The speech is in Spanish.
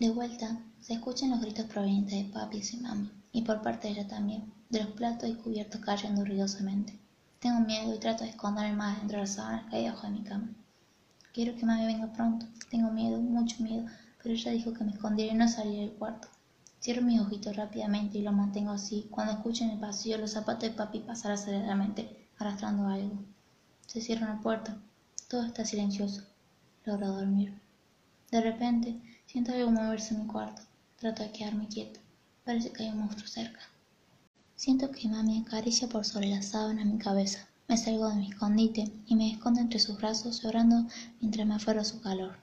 De vuelta, se escuchan los gritos provenientes de papi y mamá, y por parte de ella también, de los platos y cubiertos cayendo ruidosamente. Tengo miedo y trato de esconderme más dentro de las sábanas que hay debajo de mi cama. Quiero que mami venga pronto. Tengo miedo, mucho miedo, pero ella dijo que me escondiera y no saliera del cuarto. Cierro mis ojitos rápidamente y lo mantengo así cuando escucho en el pasillo los zapatos de papi pasar aceleradamente, arrastrando algo. Se cierra una puerta. Todo está silencioso. Logro dormir. De repente, siento algo moverse en mi cuarto. Trato de quedarme quieta. Parece que hay un monstruo cerca. Siento que mami acaricia por sobre la sábana mi cabeza. Me salgo de mi escondite y me escondo entre sus brazos llorando mientras me aferro su calor.